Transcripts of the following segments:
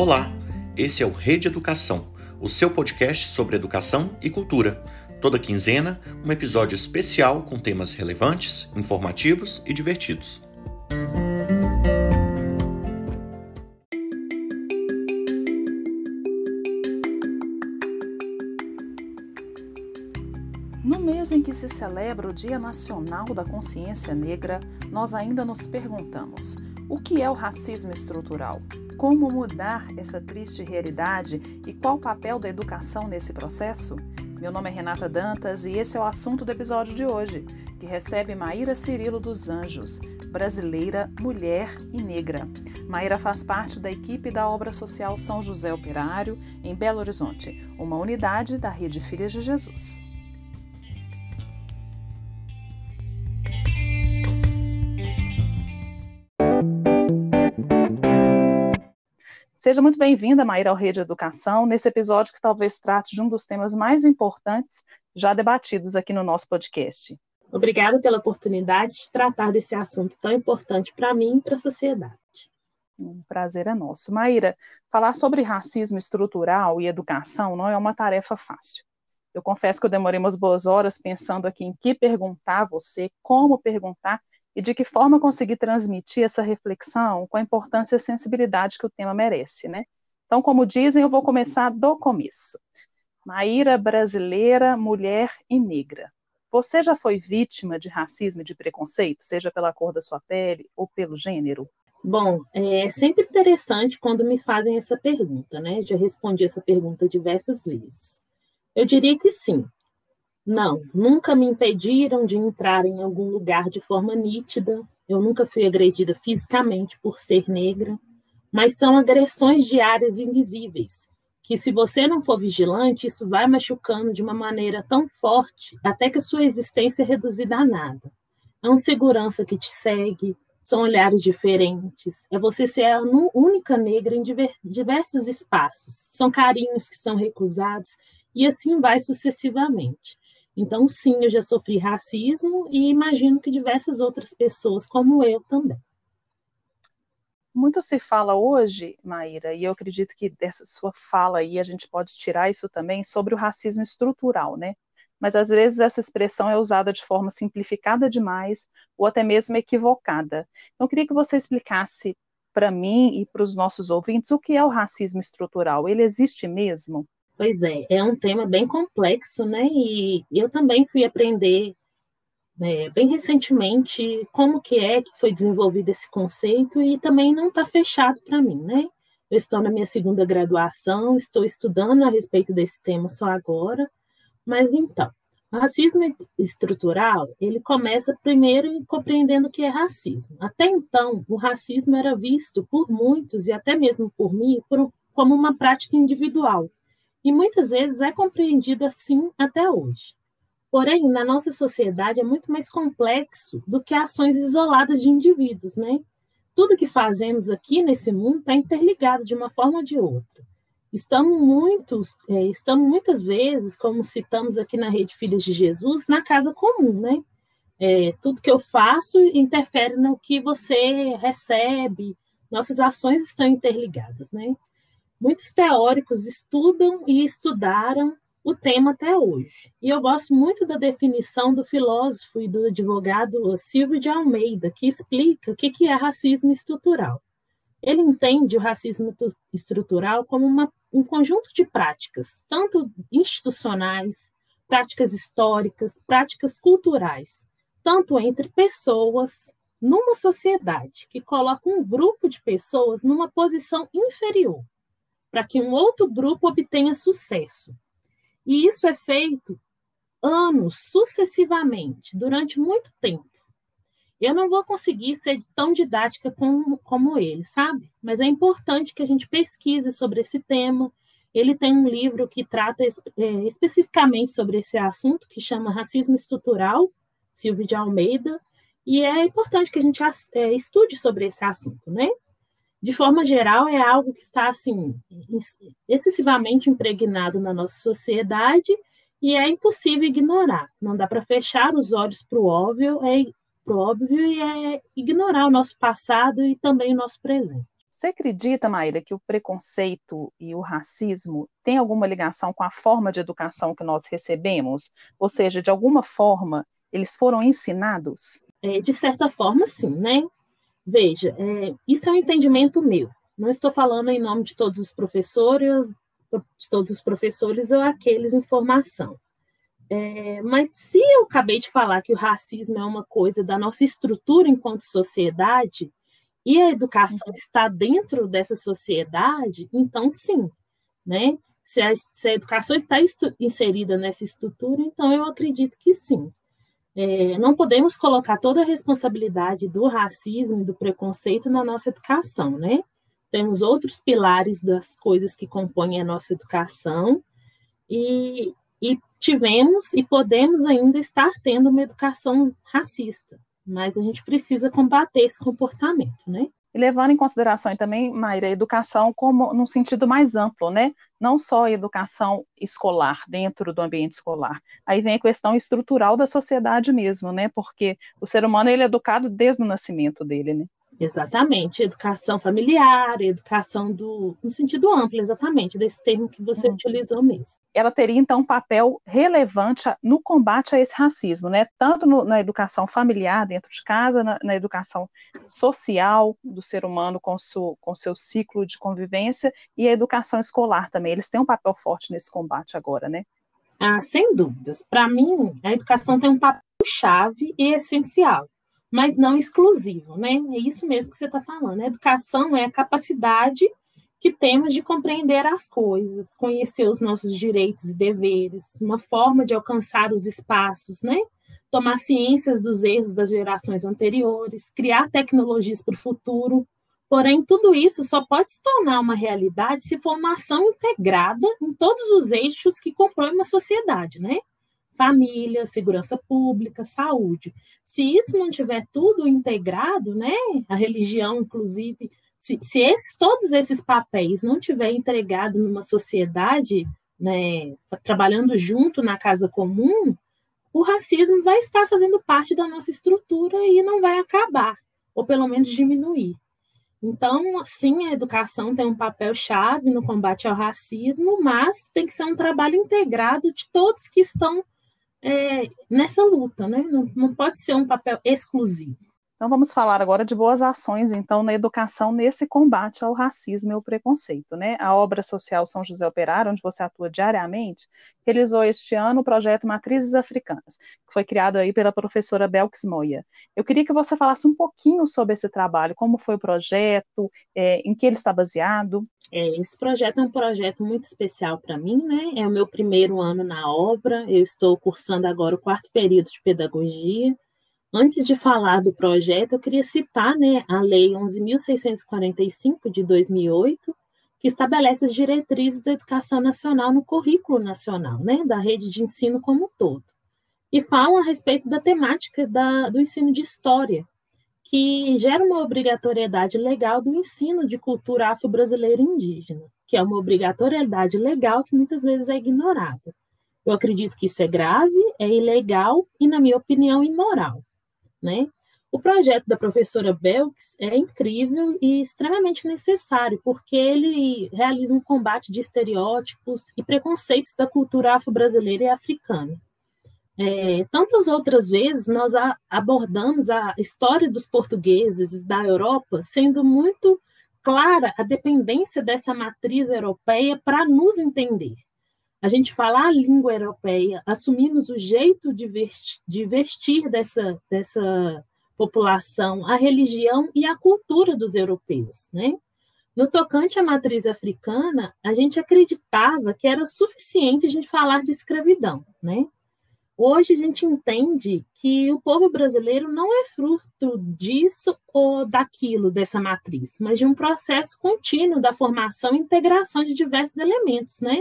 Olá, esse é o Rede Educação, o seu podcast sobre educação e cultura. Toda quinzena, um episódio especial com temas relevantes, informativos e divertidos. No mês em que se celebra o Dia Nacional da Consciência Negra, nós ainda nos perguntamos: o que é o racismo estrutural? Como mudar essa triste realidade e qual o papel da educação nesse processo? Meu nome é Renata Dantas e esse é o assunto do episódio de hoje, que recebe Maíra Cirilo dos Anjos, brasileira, mulher e negra. Maíra faz parte da equipe da obra social São José Operário, em Belo Horizonte, uma unidade da Rede Filhas de Jesus. Seja muito bem-vinda, Maíra, ao Rede Educação, nesse episódio que talvez trate de um dos temas mais importantes já debatidos aqui no nosso podcast. Obrigada pela oportunidade de tratar desse assunto tão importante para mim e para a sociedade. Um prazer é nosso. Maíra, falar sobre racismo estrutural e educação não é uma tarefa fácil. Eu confesso que eu demorei umas boas horas pensando aqui em que perguntar a você, como perguntar e de que forma conseguir transmitir essa reflexão com a importância e sensibilidade que o tema merece, né? Então, como dizem, eu vou começar do começo. Maíra brasileira, mulher e negra. Você já foi vítima de racismo e de preconceito, seja pela cor da sua pele ou pelo gênero? Bom, é sempre interessante quando me fazem essa pergunta, né? Já respondi essa pergunta diversas vezes. Eu diria que sim. Não, nunca me impediram de entrar em algum lugar de forma nítida. Eu nunca fui agredida fisicamente por ser negra, mas são agressões diárias invisíveis, que se você não for vigilante, isso vai machucando de uma maneira tão forte até que a sua existência é reduzida a nada. É uma segurança que te segue, são olhares diferentes, é você ser a única negra em diversos espaços, são carinhos que são recusados, e assim vai sucessivamente. Então, sim, eu já sofri racismo e imagino que diversas outras pessoas como eu também. Muito se fala hoje, Maíra, e eu acredito que dessa sua fala aí a gente pode tirar isso também sobre o racismo estrutural, né? Mas às vezes essa expressão é usada de forma simplificada demais ou até mesmo equivocada. Então, eu queria que você explicasse para mim e para os nossos ouvintes o que é o racismo estrutural. Ele existe mesmo? Pois é, é um tema bem complexo, né? E eu também fui aprender né, bem recentemente como que é que foi desenvolvido esse conceito e também não está fechado para mim, né? Eu estou na minha segunda graduação, estou estudando a respeito desse tema só agora, mas então, o racismo estrutural, ele começa primeiro compreendendo o que é racismo. Até então, o racismo era visto por muitos e até mesmo por mim por, como uma prática individual, e muitas vezes é compreendido assim até hoje. Porém, na nossa sociedade é muito mais complexo do que ações isoladas de indivíduos, né? Tudo que fazemos aqui nesse mundo está interligado de uma forma ou de outra. Estamos, muitos, é, estamos muitas vezes, como citamos aqui na Rede Filhas de Jesus, na casa comum, né? É, tudo que eu faço interfere no que você recebe, nossas ações estão interligadas, né? Muitos teóricos estudam e estudaram o tema até hoje. E eu gosto muito da definição do filósofo e do advogado Silvio de Almeida, que explica o que é racismo estrutural. Ele entende o racismo estrutural como uma, um conjunto de práticas, tanto institucionais, práticas históricas, práticas culturais, tanto entre pessoas numa sociedade que coloca um grupo de pessoas numa posição inferior para que um outro grupo obtenha sucesso. E isso é feito anos, sucessivamente, durante muito tempo. Eu não vou conseguir ser tão didática como, como ele, sabe? Mas é importante que a gente pesquise sobre esse tema. Ele tem um livro que trata é, especificamente sobre esse assunto, que chama Racismo Estrutural, Silvio de Almeida, e é importante que a gente é, estude sobre esse assunto, né? De forma geral, é algo que está assim excessivamente impregnado na nossa sociedade e é impossível ignorar. Não dá para fechar os olhos para o óbvio, é pro óbvio e é ignorar o nosso passado e também o nosso presente. Você acredita, Maíra, que o preconceito e o racismo têm alguma ligação com a forma de educação que nós recebemos? Ou seja, de alguma forma, eles foram ensinados? É, de certa forma, sim, né? Veja, é, isso é um entendimento meu. Não estou falando em nome de todos os professores, de todos os professores ou aqueles em formação. É, mas se eu acabei de falar que o racismo é uma coisa da nossa estrutura enquanto sociedade, e a educação uhum. está dentro dessa sociedade, então sim, né? Se a, se a educação está inserida nessa estrutura, então eu acredito que sim. É, não podemos colocar toda a responsabilidade do racismo e do preconceito na nossa educação, né? Temos outros pilares das coisas que compõem a nossa educação e, e tivemos e podemos ainda estar tendo uma educação racista mas a gente precisa combater esse comportamento, né? E levando em consideração também, Mayra, a educação como num sentido mais amplo, né? Não só a educação escolar, dentro do ambiente escolar. Aí vem a questão estrutural da sociedade mesmo, né? Porque o ser humano ele é educado desde o nascimento dele, né? Exatamente, educação familiar, educação do, no sentido amplo, exatamente, desse termo que você uhum. utilizou mesmo. Ela teria, então, um papel relevante no combate a esse racismo, né? Tanto no, na educação familiar, dentro de casa, na, na, educação social do ser humano com, su, com seu ciclo de convivência e a educação escolar também. Eles têm um papel forte nesse combate agora, né? Ah, sem dúvidas. Para mim, a educação tem um papel chave e essencial mas não exclusivo, né? É isso mesmo que você está falando. A educação é a capacidade que temos de compreender as coisas, conhecer os nossos direitos e deveres, uma forma de alcançar os espaços, né? Tomar ciências dos erros das gerações anteriores, criar tecnologias para o futuro. Porém, tudo isso só pode se tornar uma realidade se for uma ação integrada em todos os eixos que compõem uma sociedade, né? Família, segurança pública, saúde. Se isso não tiver tudo integrado, né, a religião, inclusive, se, se esses, todos esses papéis não tiver entregado numa sociedade, né, trabalhando junto na casa comum, o racismo vai estar fazendo parte da nossa estrutura e não vai acabar, ou pelo menos diminuir. Então, sim, a educação tem um papel chave no combate ao racismo, mas tem que ser um trabalho integrado de todos que estão é, nessa luta, né? Não, não pode ser um papel exclusivo. Então vamos falar agora de boas ações, então, na educação nesse combate ao racismo e ao preconceito, né? A obra social São José Operário, onde você atua diariamente, realizou este ano o projeto Matrizes Africanas, que foi criado aí pela professora Belkis Moya. Eu queria que você falasse um pouquinho sobre esse trabalho, como foi o projeto, é, em que ele está baseado. É, esse projeto é um projeto muito especial para mim, né? É o meu primeiro ano na obra, eu estou cursando agora o quarto período de pedagogia, Antes de falar do projeto, eu queria citar né, a Lei 11.645 de 2008, que estabelece as diretrizes da educação nacional no currículo nacional, né, da rede de ensino como um todo. E fala a respeito da temática da, do ensino de história, que gera uma obrigatoriedade legal do ensino de cultura afro-brasileira indígena, que é uma obrigatoriedade legal que muitas vezes é ignorada. Eu acredito que isso é grave, é ilegal e, na minha opinião, imoral né? O projeto da professora Belks é incrível e extremamente necessário, porque ele realiza um combate de estereótipos e preconceitos da cultura afro-brasileira e africana. É, tantas outras vezes nós a, abordamos a história dos portugueses da Europa, sendo muito clara a dependência dessa matriz europeia para nos entender a gente falar a língua europeia, assumimos o jeito de vestir, de vestir dessa, dessa população, a religião e a cultura dos europeus, né? No tocante à matriz africana, a gente acreditava que era suficiente a gente falar de escravidão, né? Hoje a gente entende que o povo brasileiro não é fruto disso ou daquilo, dessa matriz, mas de um processo contínuo da formação e integração de diversos elementos, né?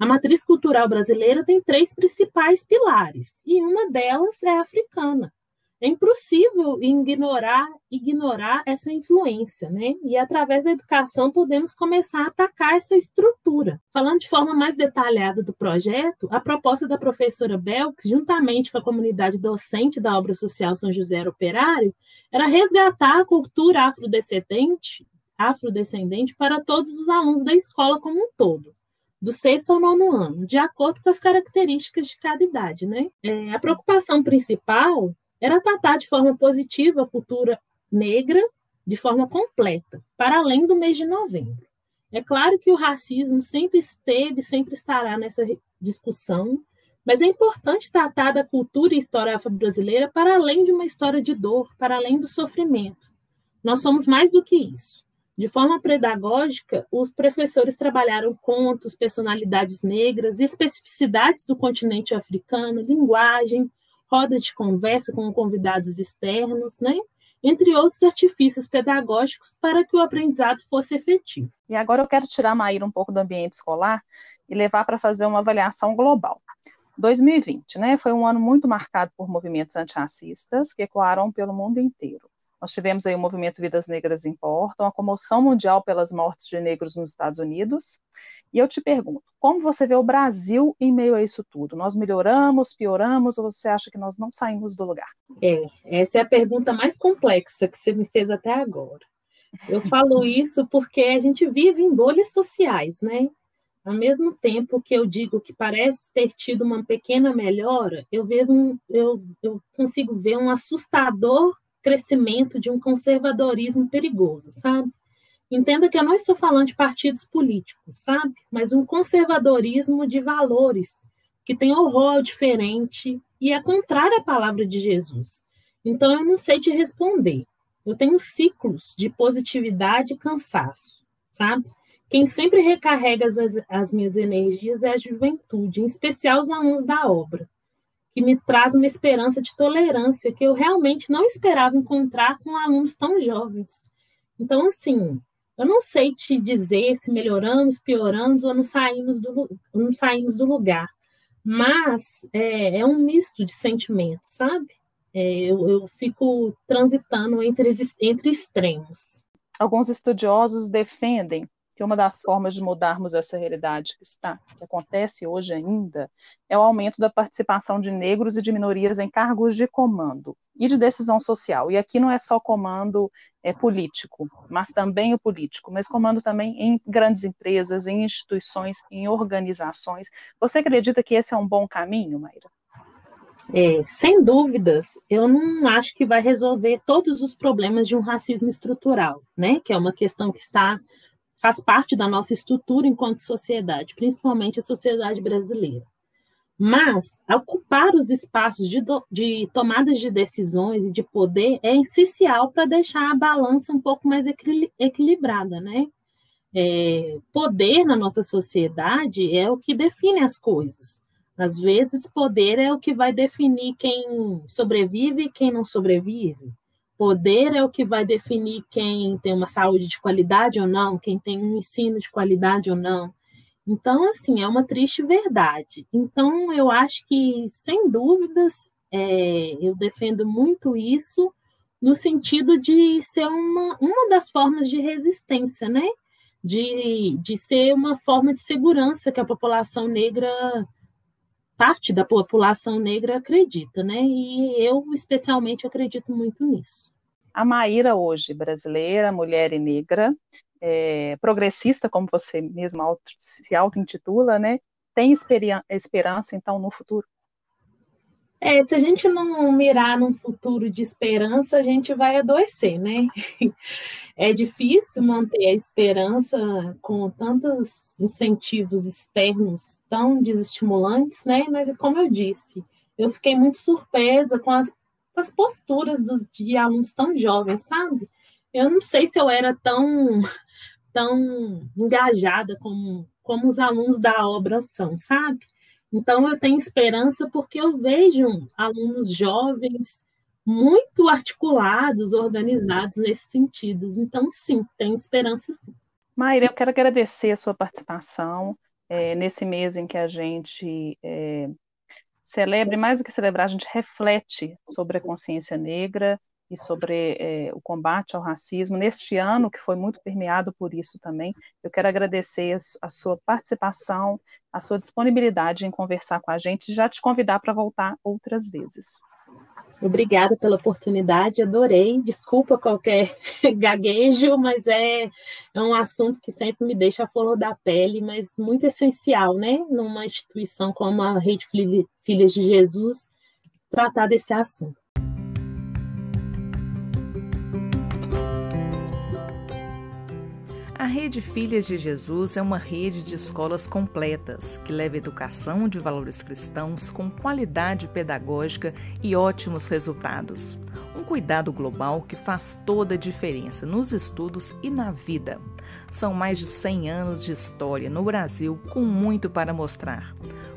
A matriz cultural brasileira tem três principais pilares, e uma delas é africana. É impossível ignorar, ignorar essa influência, né? E através da educação podemos começar a atacar essa estrutura. Falando de forma mais detalhada do projeto, a proposta da professora Belks, juntamente com a comunidade docente da obra social São José Operário, era resgatar a cultura afrodescendente afrodescendente para todos os alunos da escola como um todo, do sexto ao nono ano, de acordo com as características de cada idade. Né? É, a preocupação principal era tratar de forma positiva a cultura negra de forma completa, para além do mês de novembro. É claro que o racismo sempre esteve, sempre estará nessa discussão, mas é importante tratar da cultura e história afro-brasileira para além de uma história de dor, para além do sofrimento. Nós somos mais do que isso. De forma pedagógica, os professores trabalharam contos, personalidades negras, especificidades do continente africano, linguagem, roda de conversa com convidados externos, né? entre outros artifícios pedagógicos para que o aprendizado fosse efetivo. E agora eu quero tirar a Maíra um pouco do ambiente escolar e levar para fazer uma avaliação global. 2020, né, foi um ano muito marcado por movimentos antirracistas que ecoaram pelo mundo inteiro. Nós tivemos aí o movimento Vidas Negras Importam, a comoção mundial pelas mortes de negros nos Estados Unidos. E eu te pergunto, como você vê o Brasil em meio a isso tudo? Nós melhoramos, pioramos, ou você acha que nós não saímos do lugar? É, essa é a pergunta mais complexa que você me fez até agora. Eu falo isso porque a gente vive em bolhas sociais, né? Ao mesmo tempo que eu digo que parece ter tido uma pequena melhora, eu, vejo um, eu, eu consigo ver um assustador crescimento de um conservadorismo perigoso, sabe? Entenda que eu não estou falando de partidos políticos, sabe? Mas um conservadorismo de valores que tem horror diferente e é contrário à palavra de Jesus. Então eu não sei te responder. Eu tenho ciclos de positividade e cansaço, sabe? Quem sempre recarrega as, as minhas energias é a juventude, em especial os alunos da obra que me traz uma esperança de tolerância que eu realmente não esperava encontrar com alunos tão jovens. Então, assim, eu não sei te dizer se melhoramos, pioramos ou não saímos do, não saímos do lugar, mas é, é um misto de sentimentos, sabe? É, eu, eu fico transitando entre, entre extremos. Alguns estudiosos defendem que uma das formas de mudarmos essa realidade que está, que acontece hoje ainda, é o aumento da participação de negros e de minorias em cargos de comando e de decisão social. E aqui não é só comando é, político, mas também o político, mas comando também em grandes empresas, em instituições, em organizações. Você acredita que esse é um bom caminho, Maíra? É, sem dúvidas, eu não acho que vai resolver todos os problemas de um racismo estrutural, né? Que é uma questão que está faz parte da nossa estrutura enquanto sociedade, principalmente a sociedade brasileira. Mas ocupar os espaços de, de tomadas de decisões e de poder é essencial para deixar a balança um pouco mais equilibrada, né? É, poder na nossa sociedade é o que define as coisas. Às vezes, poder é o que vai definir quem sobrevive e quem não sobrevive. Poder é o que vai definir quem tem uma saúde de qualidade ou não, quem tem um ensino de qualidade ou não. Então, assim, é uma triste verdade. Então, eu acho que, sem dúvidas, é, eu defendo muito isso no sentido de ser uma, uma das formas de resistência, né? De, de ser uma forma de segurança que a população negra, parte da população negra acredita, né? E eu, especialmente, acredito muito nisso. A Maíra hoje, brasileira, mulher e negra, é, progressista, como você mesma se auto-intitula, né? Tem esperança, então, no futuro? É, se a gente não mirar num futuro de esperança, a gente vai adoecer, né? É difícil manter a esperança com tantos incentivos externos tão desestimulantes, né? Mas, como eu disse, eu fiquei muito surpresa com as as posturas dos, de alunos tão jovens, sabe? Eu não sei se eu era tão, tão engajada como, como os alunos da obra são, sabe? Então, eu tenho esperança porque eu vejo alunos jovens muito articulados, organizados nesses sentidos. Então, sim, tenho esperança sim. Maíra, eu quero agradecer a sua participação é, nesse mês em que a gente é, celebre, mais do que celebrar, a gente reflete sobre a consciência negra e sobre é, o combate ao racismo. Neste ano, que foi muito permeado por isso também, eu quero agradecer a, sua participação, a sua disponibilidade em conversar com a gente e já te convidar para voltar outras vezes. Obrigada pela oportunidade, adorei. Desculpa qualquer gaguejo, mas é, é um assunto que sempre me deixa a flor da pele, mas muito essencial, né? Numa instituição como a Rede Filhas de Jesus, tratar desse assunto. Rede Filhas de Jesus é uma rede de escolas completas que leva educação de valores cristãos com qualidade pedagógica e ótimos resultados. Um cuidado global que faz toda a diferença nos estudos e na vida. São mais de 100 anos de história no Brasil com muito para mostrar.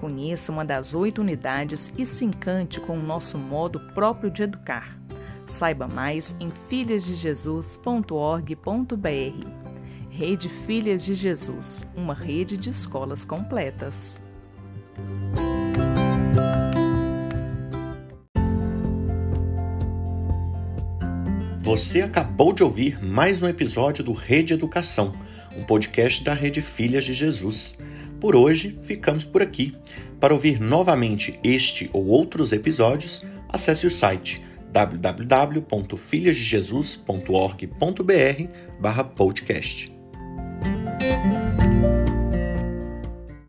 Conheça uma das oito unidades e se encante com o nosso modo próprio de educar. Saiba mais em filhasdejesus.org.br. Rede Filhas de Jesus, uma rede de escolas completas. Você acabou de ouvir mais um episódio do Rede Educação, um podcast da Rede Filhas de Jesus. Por hoje, ficamos por aqui. Para ouvir novamente este ou outros episódios, acesse o site www.filhasdejesus.org.br/podcast.